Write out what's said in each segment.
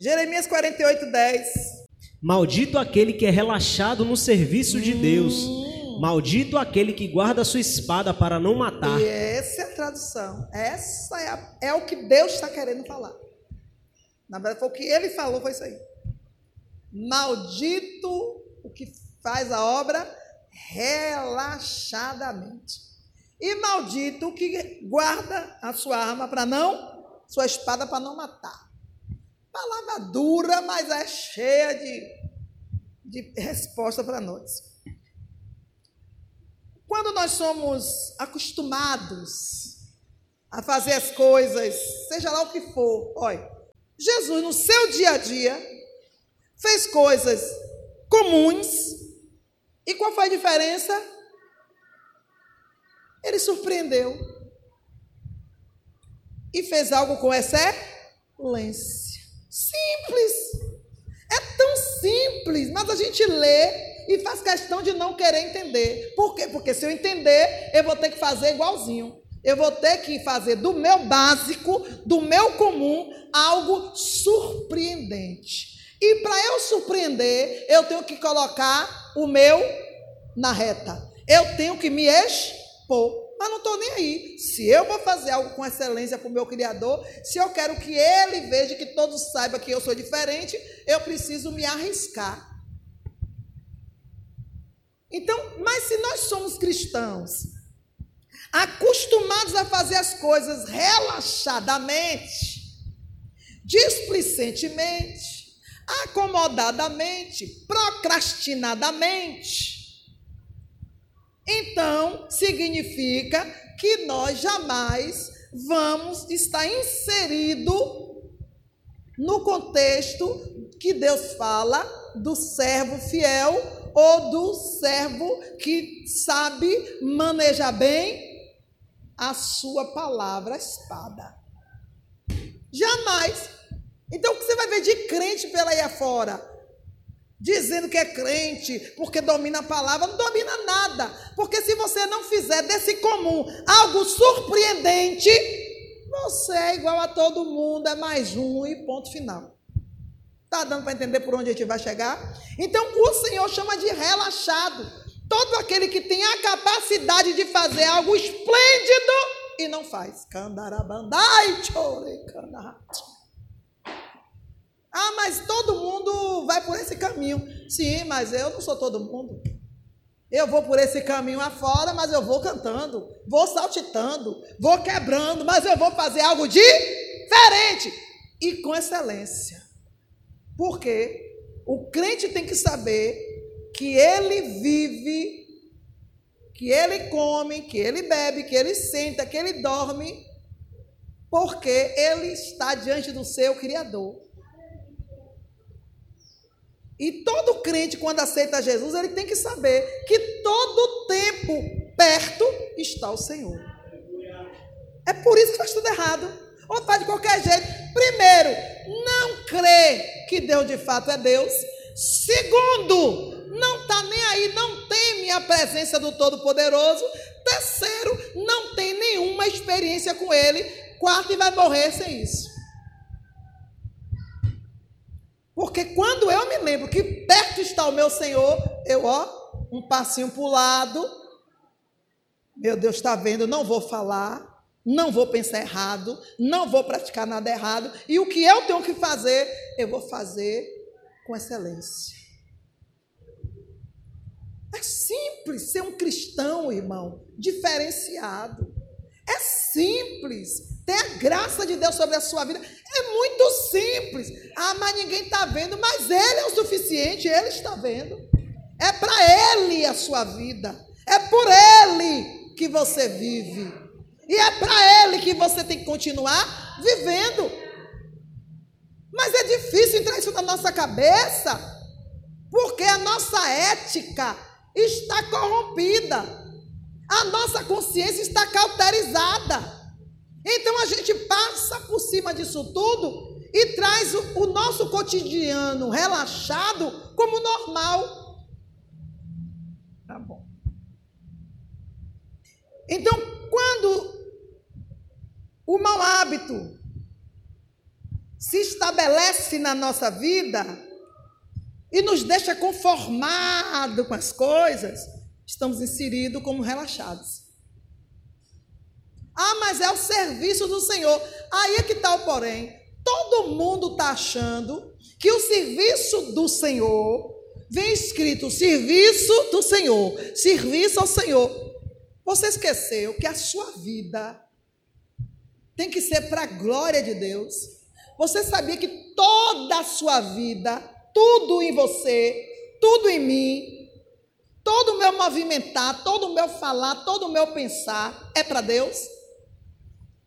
Jeremias 48, 10. Maldito aquele que é relaxado no serviço de Deus. Maldito aquele que guarda a sua espada para não matar. E essa é a tradução. Essa é, a- é o que Deus está querendo falar. Na verdade, foi o que ele falou, foi isso aí. Maldito o que faz a obra relaxadamente. E maldito o que guarda a sua arma para não, sua espada para não matar. Palavra dura, mas é cheia de, de resposta para nós. Quando nós somos acostumados a fazer as coisas, seja lá o que for, olha, Jesus no seu dia a dia fez coisas comuns e qual foi a diferença? Ele surpreendeu e fez algo com excelência. Simples. É tão simples, mas a gente lê e faz questão de não querer entender. Por quê? Porque se eu entender, eu vou ter que fazer igualzinho. Eu vou ter que fazer do meu básico, do meu comum, algo surpreendente. E para eu surpreender, eu tenho que colocar o meu na reta. Eu tenho que me expor. Mas não estou nem aí. Se eu vou fazer algo com excelência para o meu Criador, se eu quero que Ele veja, que todos saibam que eu sou diferente, eu preciso me arriscar. Então, mas se nós somos cristãos, acostumados a fazer as coisas relaxadamente, displicentemente, acomodadamente, procrastinadamente, então significa que nós jamais vamos estar inserido no contexto que Deus fala do servo fiel ou do servo que sabe manejar bem a sua palavra, espada. Jamais. Então, o que você vai ver de crente pela aí afora? Dizendo que é crente, porque domina a palavra, não domina nada. Porque se você não fizer desse comum algo surpreendente, você é igual a todo mundo, é mais um e ponto final. Está dando para entender por onde a gente vai chegar? Então, o Senhor chama de relaxado. Todo aquele que tem a capacidade de fazer algo esplêndido e não faz. Candarabandai, chore, candarabandai. Ah, mas todo mundo vai por esse caminho. Sim, mas eu não sou todo mundo. Eu vou por esse caminho afora, mas eu vou cantando, vou saltitando, vou quebrando, mas eu vou fazer algo diferente e com excelência. Porque o crente tem que saber que ele vive, que ele come, que ele bebe, que ele senta, que ele dorme, porque ele está diante do seu Criador. E todo crente, quando aceita Jesus, ele tem que saber que todo tempo perto está o Senhor. É por isso que faz tudo errado. Ou faz de qualquer jeito. Primeiro, não crê que Deus de fato é Deus. Segundo, não está nem aí, não teme a presença do Todo-Poderoso. Terceiro, não tem nenhuma experiência com Ele. Quarto, e vai morrer sem isso. Porque quando eu me lembro que perto está o meu Senhor, eu, ó, um passinho para o lado. Meu Deus está vendo, não vou falar, não vou pensar errado, não vou praticar nada errado. E o que eu tenho que fazer, eu vou fazer com excelência. É simples ser um cristão, irmão, diferenciado. É simples ter a graça de Deus sobre a sua vida. É muito simples. Ah, mas ninguém está vendo, mas Ele é o suficiente, Ele está vendo. É para Ele a sua vida. É por Ele que você vive. E é para Ele que você tem que continuar vivendo. Mas é difícil entrar isso na nossa cabeça, porque a nossa ética está corrompida, a nossa consciência está cauterizada. Então a gente passa por cima disso tudo e traz o, o nosso cotidiano relaxado como normal. Tá bom. Então, quando o mau hábito se estabelece na nossa vida e nos deixa conformado com as coisas, estamos inseridos como relaxados. Ah, mas é o serviço do Senhor. Aí é que está o porém. Todo mundo está achando que o serviço do Senhor vem escrito serviço do Senhor, serviço ao Senhor. Você esqueceu que a sua vida tem que ser para a glória de Deus. Você sabia que toda a sua vida, tudo em você, tudo em mim, todo o meu movimentar, todo o meu falar, todo o meu pensar é para Deus?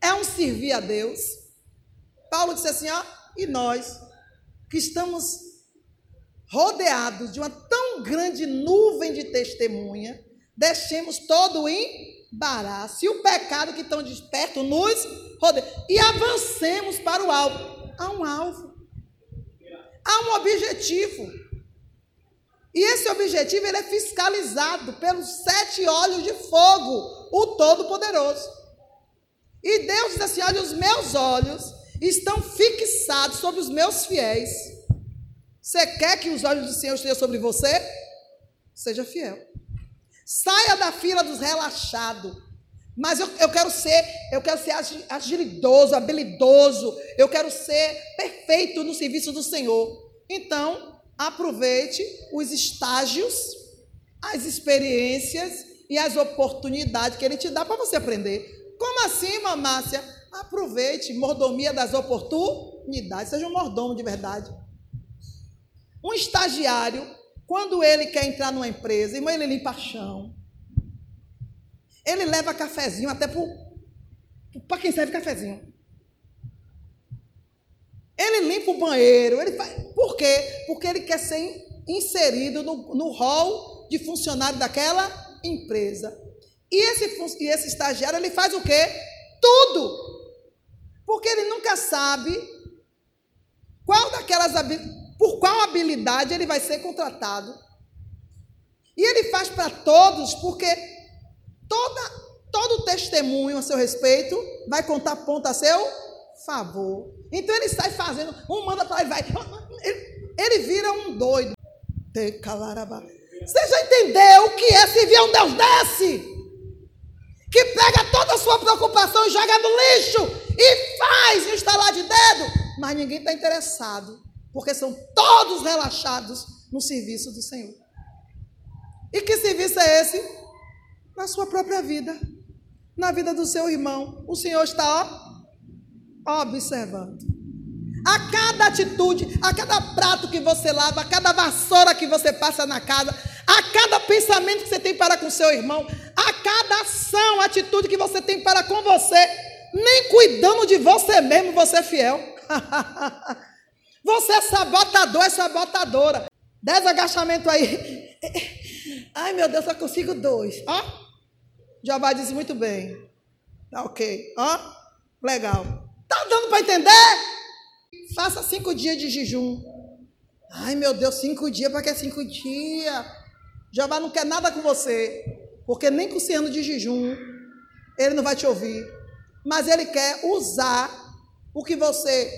É um servir a Deus? Paulo disse assim: ó, e nós que estamos rodeados de uma tão grande nuvem de testemunha, deixemos todo o embaraço e o pecado que estão desperto nos rodeia e avancemos para o alvo. Há um alvo, há um objetivo. E esse objetivo ele é fiscalizado pelos sete olhos de fogo, o Todo-Poderoso. E Deus diz assim: olha, os meus olhos estão fixados sobre os meus fiéis você quer que os olhos do Senhor estejam sobre você? Seja fiel. Saia da fila dos relaxados. Mas eu, eu quero ser, eu quero ser agilidoso, habilidoso. Eu quero ser perfeito no serviço do Senhor. Então, aproveite os estágios, as experiências e as oportunidades que Ele te dá para você aprender. Como assim, mamácia? Aproveite mordomia das oportunidades. Seja um mordomo de verdade. Um estagiário, quando ele quer entrar numa empresa, irmão, ele limpa chão. Ele leva cafezinho até para quem serve cafezinho. Ele limpa o banheiro. Ele faz, por quê? Porque ele quer ser inserido no, no hall de funcionário daquela empresa. E esse, e esse estagiário, ele faz o quê? Tudo. Porque ele nunca sabe qual daquelas por qual habilidade ele vai ser contratado. E ele faz para todos, porque toda, todo testemunho a seu respeito vai contar ponto a seu favor. Então ele sai fazendo, um manda para ele, vai. Ele, ele vira um doido. Você já entendeu o que é servir a um Deus desse? Que pega toda a sua preocupação e joga no lixo e faz um estalar de dedo, mas ninguém está interessado porque são todos relaxados no serviço do Senhor. E que serviço é esse? Na sua própria vida, na vida do seu irmão. O Senhor está ó, observando. A cada atitude, a cada prato que você lava, a cada vassoura que você passa na casa, a cada pensamento que você tem para com seu irmão, a cada ação, atitude que você tem para com você, nem cuidando de você mesmo, você é fiel. Você é sabotador, é sabotadora. Dez agachamentos aí. Ai, meu Deus, só consigo dois. Ó. Jeová disse muito bem. Tá ok. Ó. Legal. Tá dando para entender? Faça cinco dias de jejum. Ai, meu Deus, cinco dias, para que cinco dias? Jeová não quer nada com você. Porque nem com esse ano de jejum, ele não vai te ouvir. Mas ele quer usar o que você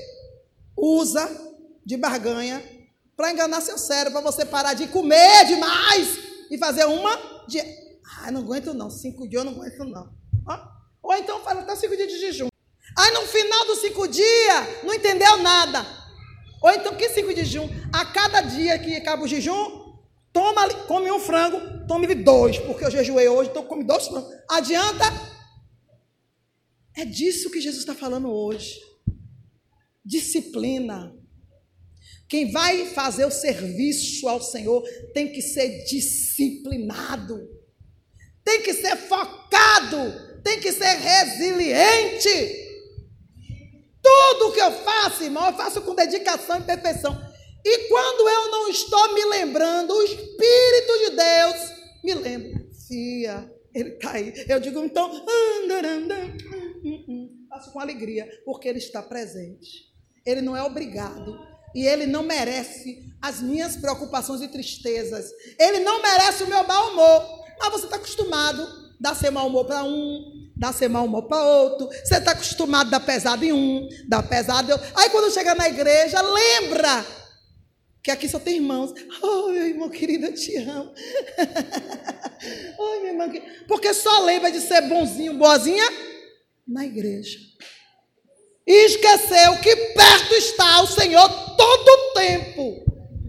usa de barganha para enganar seu cérebro, para você parar de comer demais e fazer uma de. Ah, não aguento não, cinco dias eu não aguento não. Ou então fala até cinco dias de jejum. Aí no final dos cinco dias não entendeu nada. Ou então que cinco de jejum? A cada dia que acaba o jejum, toma, come um frango, tome dois, porque eu jejuei hoje, então come dois frangos. Adianta? É disso que Jesus está falando hoje. Disciplina. Quem vai fazer o serviço ao Senhor tem que ser disciplinado, tem que ser focado, tem que ser resiliente. Tudo que eu faço, irmão, eu faço com dedicação e perfeição. E quando eu não estou me lembrando, o Espírito de Deus me lembra. Fia, ele está aí. Eu digo, então, faço com alegria, porque ele está presente. Ele não é obrigado e ele não merece as minhas preocupações e tristezas. Ele não merece o meu mau humor. Mas você está acostumado a dar seu mau humor para um, dá ser mau humor para outro. Você está acostumado a dar pesado em um, dar pesado em outro. Aí quando chega na igreja, lembra que aqui só tem irmãos. Oh, meu irmão querido, eu te amo. oh, meu irmão, porque só lembra de ser bonzinho, boazinha na igreja. E esqueceu que perto está o Senhor todo o tempo.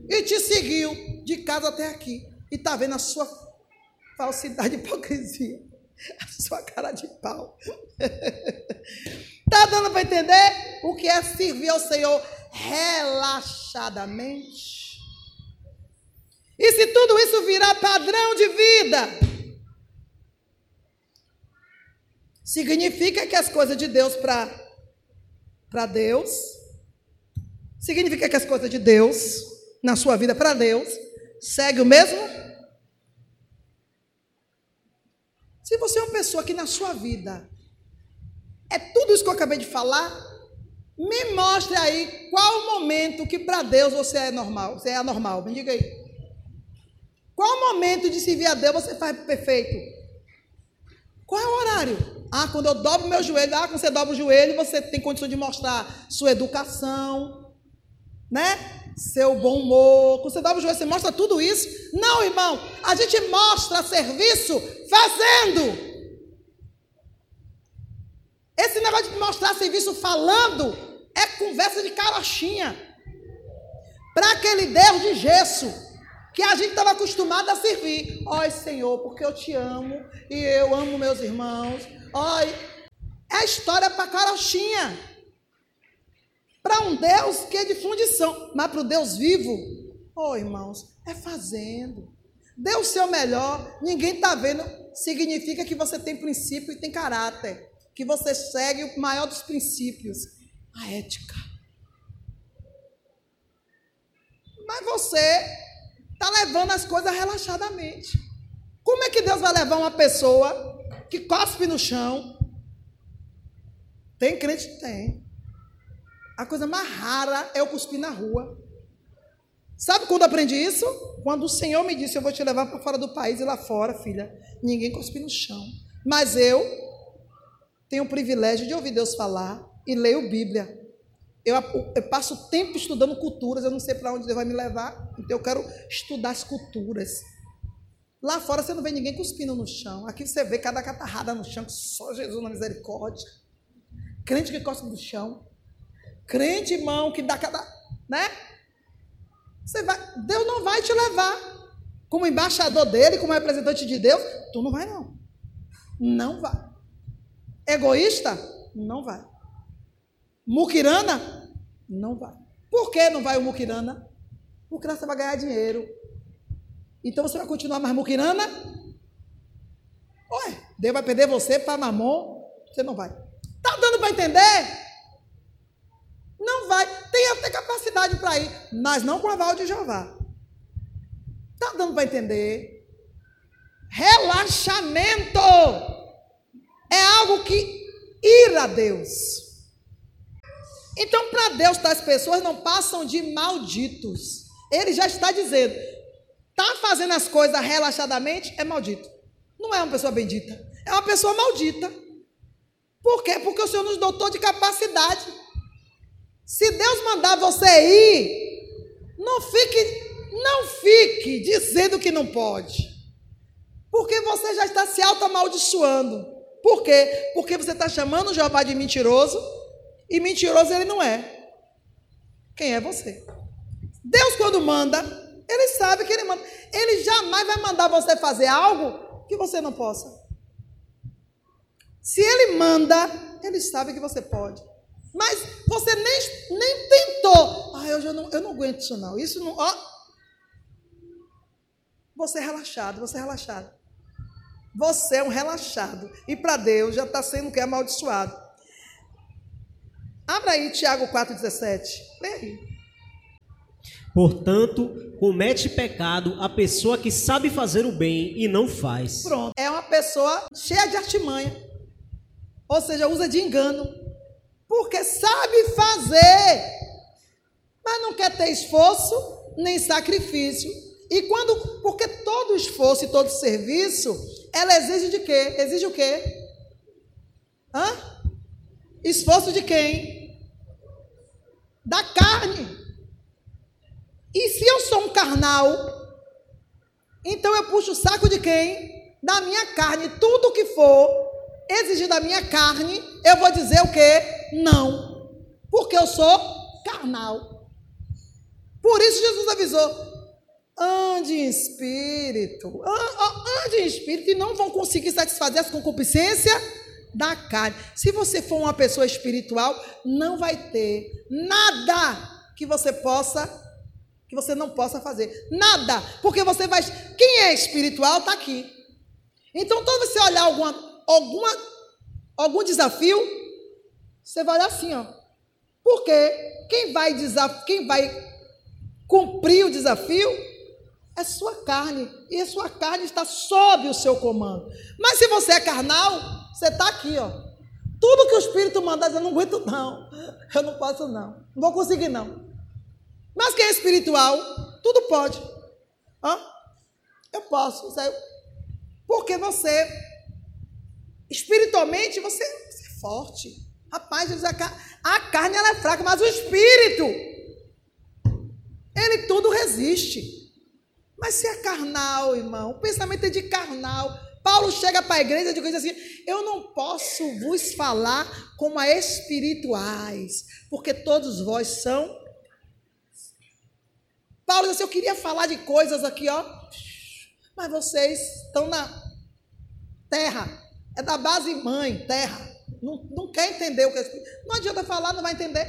E te seguiu de casa até aqui. E está vendo a sua falsidade e hipocrisia. A sua cara de pau. Está dando para entender o que é servir ao Senhor relaxadamente? E se tudo isso virar padrão de vida, significa que as coisas de Deus para Deus, significa que as coisas de Deus na sua vida para Deus segue o mesmo Se você é uma pessoa que na sua vida é tudo isso que eu acabei de falar, me mostre aí qual o momento que para Deus você é normal, você é anormal. Me diga aí. Qual o momento de servir a Deus você faz perfeito? Qual é o horário? Ah, quando eu dobro meu joelho. Ah, quando você dobra o joelho, você tem condição de mostrar sua educação, né? Seu bom humor. Quando você dobra o joelho, você mostra tudo isso. Não, irmão. A gente mostra serviço fazendo. Esse negócio de mostrar serviço falando é conversa de carochinha. Para aquele Deus de gesso que a gente estava acostumado a servir. Ó Senhor, porque eu te amo e eu amo meus irmãos. Ó, é história para carochinha. Para um Deus que é de fundição, mas para o Deus vivo, ó irmãos, é fazendo. Dê o seu melhor, ninguém está vendo, significa que você tem princípio e tem caráter, que você segue o maior dos princípios, a ética. Mas você está levando as coisas relaxadamente. Como é que Deus vai levar uma pessoa que cospe no chão? Tem crente? Tem. A coisa mais rara é eu cuspir na rua. Sabe quando aprendi isso? Quando o Senhor me disse: Eu vou te levar para fora do país e lá fora, filha, ninguém cospe no chão. Mas eu tenho o privilégio de ouvir Deus falar e leio Bíblia. Eu, eu passo tempo estudando culturas, eu não sei para onde Deus vai me levar, então eu quero estudar as culturas. Lá fora você não vê ninguém cuspindo no chão. Aqui você vê cada catarrada no chão, só Jesus na misericórdia. Crente que cospe no chão. Crente, irmão, que dá cada. Né? Você vai, Deus não vai te levar como embaixador dele, como representante de Deus. Tu não vai, não. Não vai. Egoísta? Não vai. Muquirana? Não vai. Por que não vai o muquirana? Porque você vai ganhar dinheiro. Então você vai continuar mais muquirana? Ué, Deus vai perder você para mamon? Você não vai. Tá dando para entender? Não vai. Tem até capacidade para ir, mas não com a aval de Jeová. Está dando para entender? Relaxamento é algo que ira a Deus. Então, para Deus, tais pessoas não passam de malditos. Ele já está dizendo: está fazendo as coisas relaxadamente, é maldito. Não é uma pessoa bendita, é uma pessoa maldita. Por quê? Porque o Senhor nos dotou de capacidade. Se Deus mandar você ir, não fique, não fique dizendo que não pode. Porque você já está se auto-amaldiçoando. Por quê? Porque você está chamando Jeová de mentiroso e mentiroso ele não é. Quem é você? Deus, quando manda, ele sabe que ele manda. Ele jamais vai mandar você fazer algo que você não possa. Se ele manda, ele sabe que você pode. Mas você nem, nem tentou. Ah, eu, já não, eu não aguento isso não. Isso não. Ó. Você é relaxado, você é relaxado. Você é um relaxado. E para Deus já está sendo que? Amaldiçoado. Abra aí Tiago 4,17. Lê aí. Portanto, comete pecado a pessoa que sabe fazer o bem e não faz. Pronto. É uma pessoa cheia de artimanha. Ou seja, usa de engano porque sabe fazer, mas não quer ter esforço nem sacrifício. E quando, porque todo esforço e todo serviço, ela exige de quê? Exige o quê? Hã? Esforço de quem? Da carne. E se eu sou um carnal, então eu puxo o saco de quem? Da minha carne. Tudo que for exigir da minha carne, eu vou dizer o quê? Não. Porque eu sou carnal. Por isso Jesus avisou: ande em espírito, ande em espírito e não vão conseguir satisfazer as concupiscências da carne. Se você for uma pessoa espiritual, não vai ter nada que você possa que você não possa fazer. Nada, porque você vai quem é espiritual está aqui. Então, quando você olhar alguma, alguma algum desafio, você vai olhar assim, ó. Porque quem vai desaf quem vai cumprir o desafio é sua carne. E a sua carne está sob o seu comando. Mas se você é carnal, você está aqui, ó. Tudo que o Espírito mandar, eu não aguento, não. Eu não posso, não. Não vou conseguir, não. Mas quem é espiritual, tudo pode. Hã? Eu posso. Porque você, espiritualmente, você, você é forte. Rapaz, a carne ela é fraca, mas o espírito, ele tudo resiste. Mas se é carnal, irmão, o pensamento é de carnal. Paulo chega para a igreja e diz assim: Eu não posso vos falar como a espirituais, porque todos vós são. Paulo diz assim: Eu queria falar de coisas aqui, ó, mas vocês estão na terra, é da base mãe, terra. Não, não quer entender o que é Não adianta falar, não vai entender.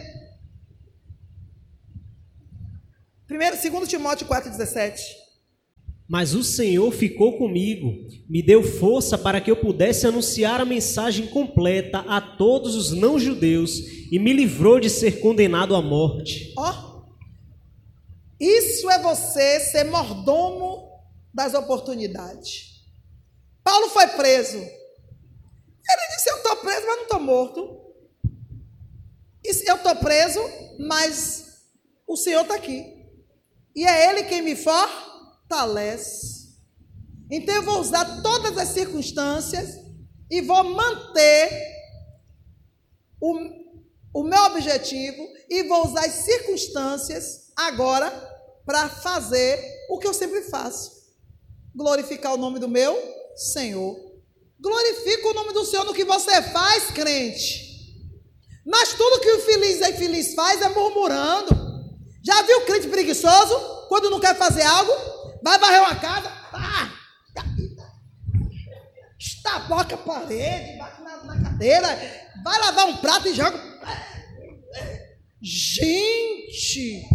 Primeiro, segundo Timóteo 4,17. Mas o Senhor ficou comigo, me deu força para que eu pudesse anunciar a mensagem completa a todos os não-judeus e me livrou de ser condenado à morte. Ó, oh, isso é você ser mordomo das oportunidades. Paulo foi preso. Ele disse: Eu estou preso, mas não estou morto. Eu estou preso, mas o Senhor está aqui. E é Ele quem me for fortalece. Então eu vou usar todas as circunstâncias e vou manter o, o meu objetivo e vou usar as circunstâncias agora para fazer o que eu sempre faço: glorificar o nome do meu Senhor. Glorifica o nome do Senhor no que você faz, crente. Mas tudo que o feliz e infeliz faz é murmurando. Já viu o crente preguiçoso quando não quer fazer algo? Vai varrer uma casa, ah, estaboca a parede, bate na, na cadeira, vai lavar um prato e joga. Gente,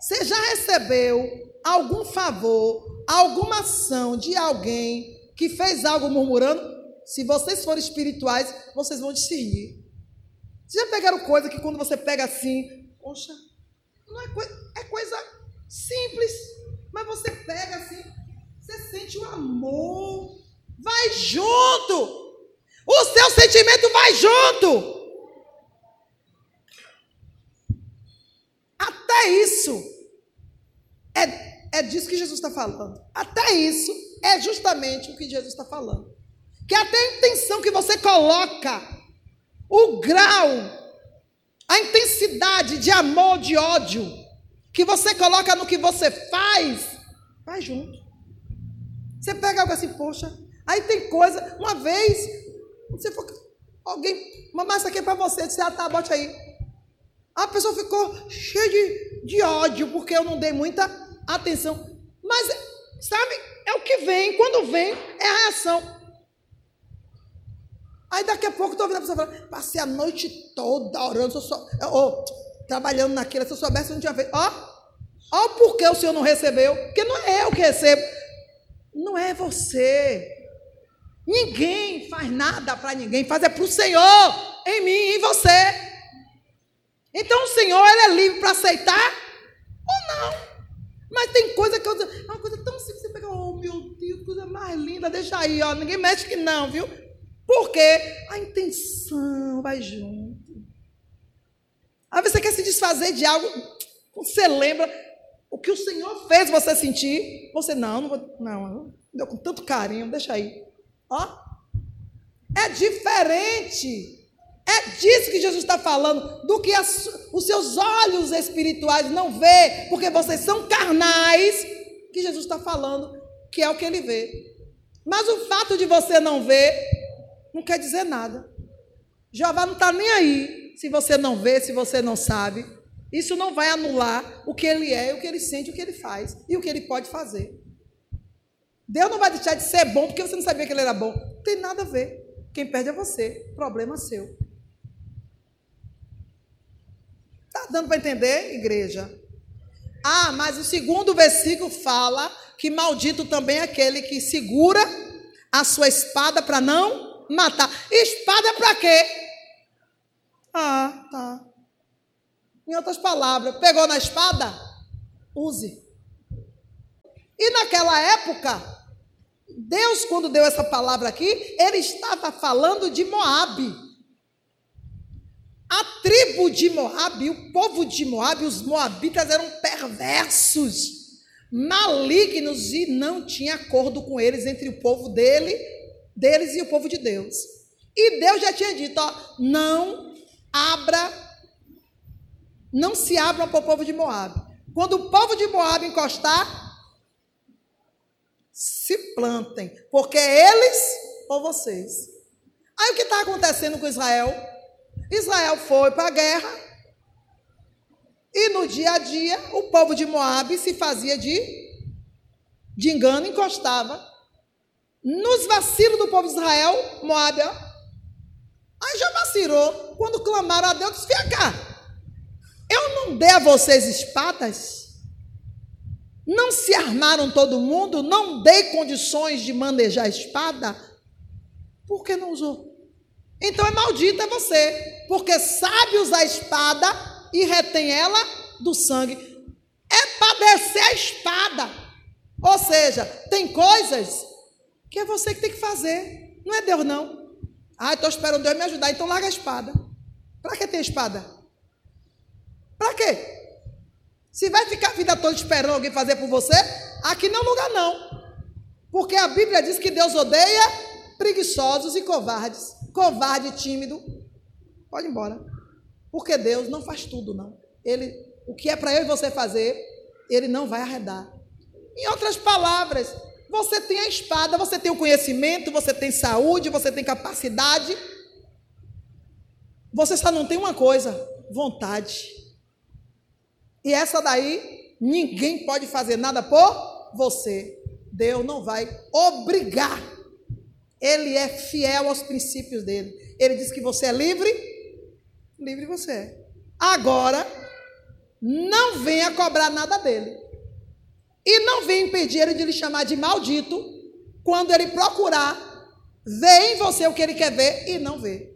você já recebeu algum favor, alguma ação de alguém que fez algo murmurando? Se vocês forem espirituais, vocês vão discernir. Vocês já pegaram coisa que quando você pega assim, poxa, não é, coisa, é coisa simples. Mas você pega assim, você sente o amor. Vai junto. O seu sentimento vai junto. Até isso é, é disso que Jesus está falando. Até isso é justamente o que Jesus está falando. Que até a intenção que você coloca, o grau, a intensidade de amor, de ódio, que você coloca no que você faz, vai junto. Você pega algo assim, poxa, aí tem coisa, uma vez, você for, alguém, mamãe, isso aqui é para você, disse, ah, tá, bote aí. A pessoa ficou cheia de, de ódio, porque eu não dei muita atenção. Mas, sabe, é o que vem, quando vem, é a reação. Aí daqui a pouco estou ouvindo a pessoa falando, passei a noite toda orando, só, oh, trabalhando naquilo, se eu soubesse, eu não tinha feito. Ó, ó o porquê o Senhor não recebeu. Porque não é eu que recebo. Não é você. Ninguém faz nada para ninguém, faz é para o Senhor, em mim e em você. Então o Senhor ele é livre para aceitar ou não. Mas tem coisa que eu é uma coisa tão simples, você pega, oh meu Deus, coisa mais linda, deixa aí, ó, ninguém mexe que não, viu? Porque a intenção vai junto. Vezes você quer se desfazer de algo, você lembra o que o Senhor fez você sentir. Você, não, não vou, não, deu com tanto carinho, deixa aí. Ó. É diferente. É disso que Jesus está falando, do que as, os seus olhos espirituais não vê, porque vocês são carnais, que Jesus está falando, que é o que ele vê. Mas o fato de você não ver, não quer dizer nada. Jeová não está nem aí se você não vê, se você não sabe. Isso não vai anular o que ele é, o que ele sente, o que ele faz e o que ele pode fazer. Deus não vai deixar de ser bom porque você não sabia que ele era bom. Não tem nada a ver. Quem perde é você. Problema seu. Está dando para entender, igreja? Ah, mas o segundo versículo fala que maldito também é aquele que segura a sua espada para não matar. Espada para quê? Ah, tá. Em outras palavras, pegou na espada? Use. E naquela época, Deus, quando deu essa palavra aqui, ele estava falando de Moabe. A tribo de Moabe, o povo de Moabe, os moabitas eram perversos, malignos e não tinha acordo com eles entre o povo dele, deles e o povo de Deus. E Deus já tinha dito, ó, não abra não se abram para o povo de Moab. Quando o povo de Moab encostar, se plantem, porque é eles ou vocês. Aí o que está acontecendo com Israel? Israel foi para a guerra e no dia a dia o povo de Moab se fazia de, de engano, encostava. Nos vacilos do povo de Israel, Moab, ó, aí já vacilou. Quando clamaram a Deus, fica cá. Eu não dei a vocês espadas? Não se armaram todo mundo? Não dei condições de manejar a espada? Por que não usou? Então é maldita você, porque sabe usar a espada e retém ela do sangue. É padecer a espada. Ou seja, tem coisas que é você que tem que fazer. Não é Deus, não. Ah, estou esperando Deus me ajudar, então larga a espada. Para que ter espada? Para quê? Se vai ficar a vida toda esperando alguém fazer por você, aqui não é lugar não. Porque a Bíblia diz que Deus odeia preguiçosos e covardes. Covarde e tímido, pode ir embora. Porque Deus não faz tudo, não. Ele, o que é para eu e você fazer, ele não vai arredar. Em outras palavras, você tem a espada, você tem o conhecimento, você tem saúde, você tem capacidade. Você só não tem uma coisa: vontade. E essa daí, ninguém pode fazer nada por você. Deus não vai obrigar. Ele é fiel aos princípios dele. Ele diz que você é livre, livre você é. Agora, não venha cobrar nada dele. E não venha impedir ele de lhe chamar de maldito quando ele procurar ver em você o que ele quer ver e não ver.